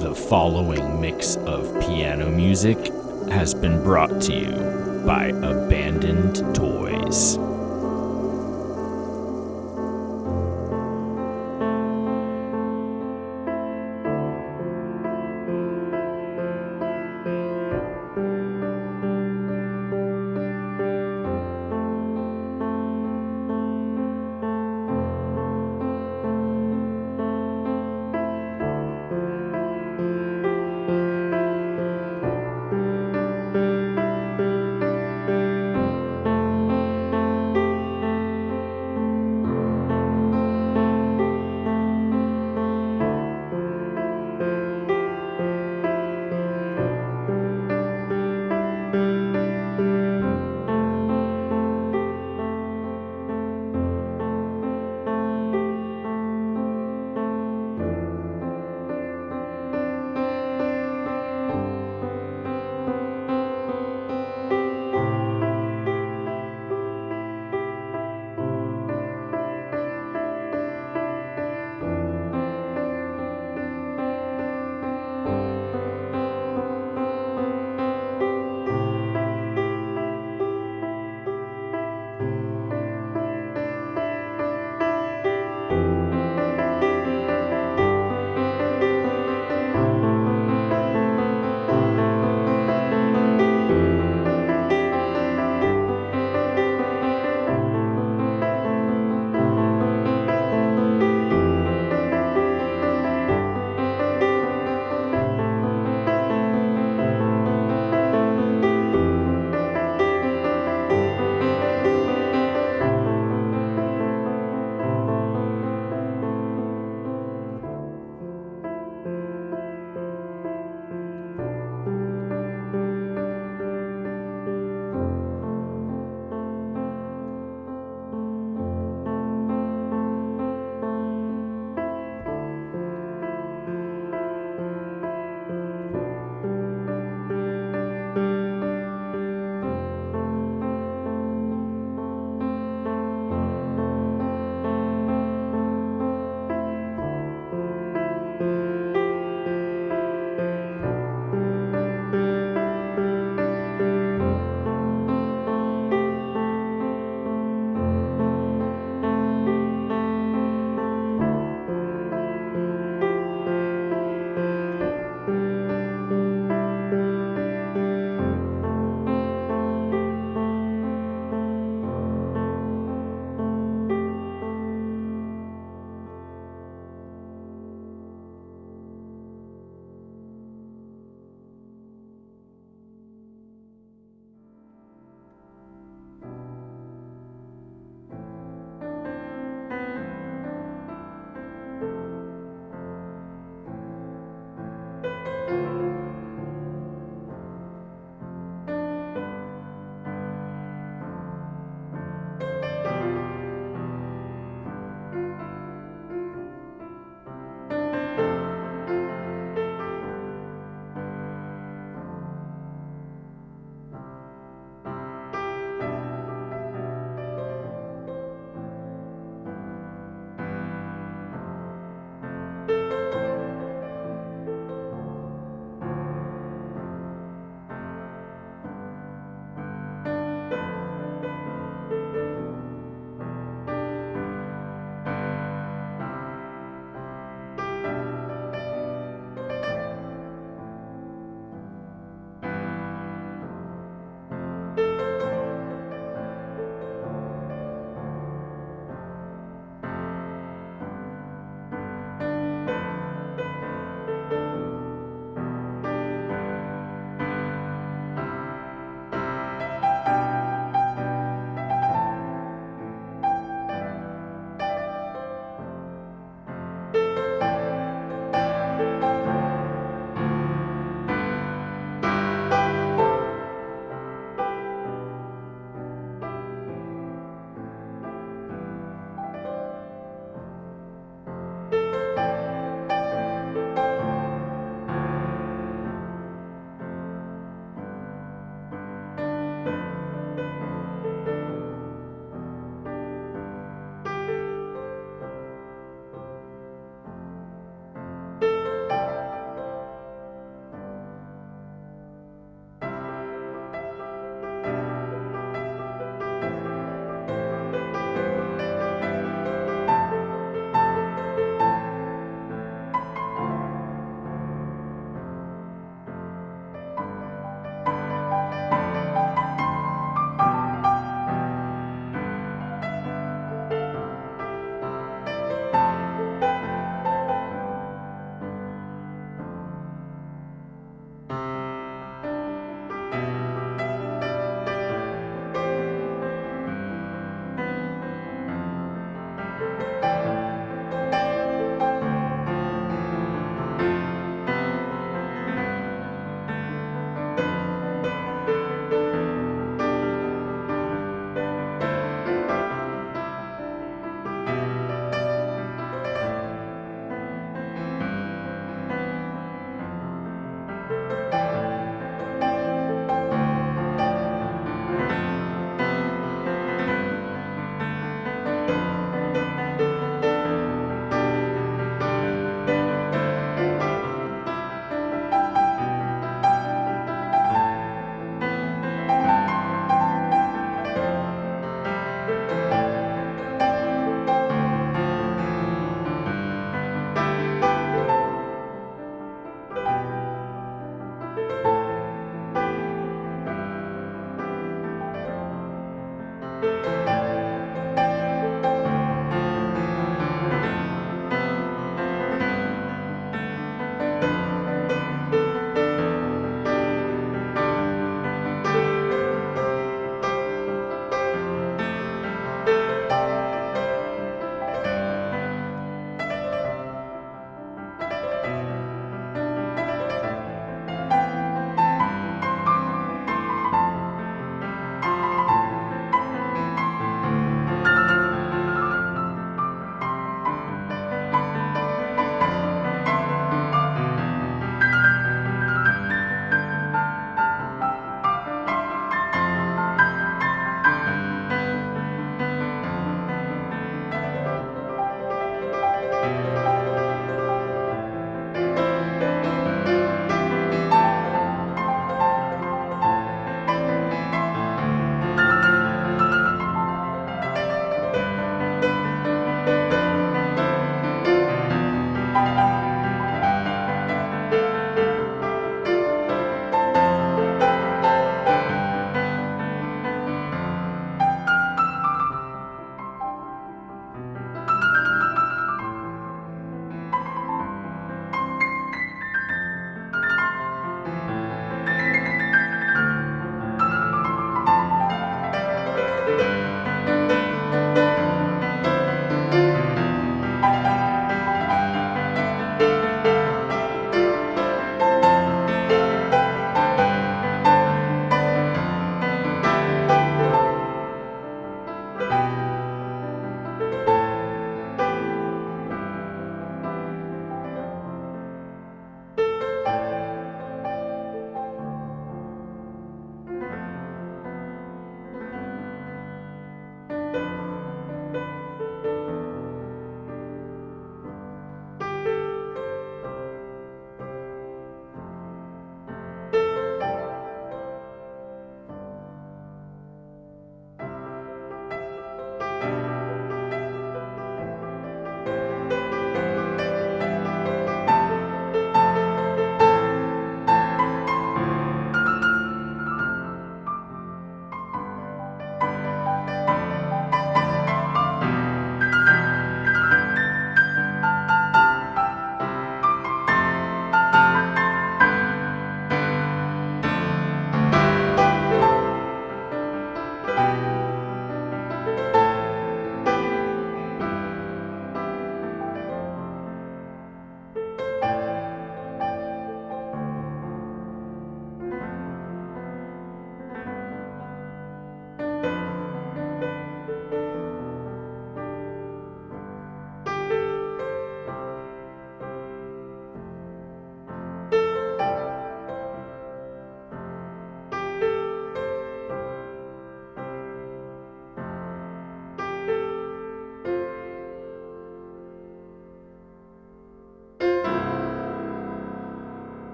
The following mix of piano music has been brought to you by Abandoned Toys.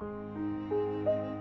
Música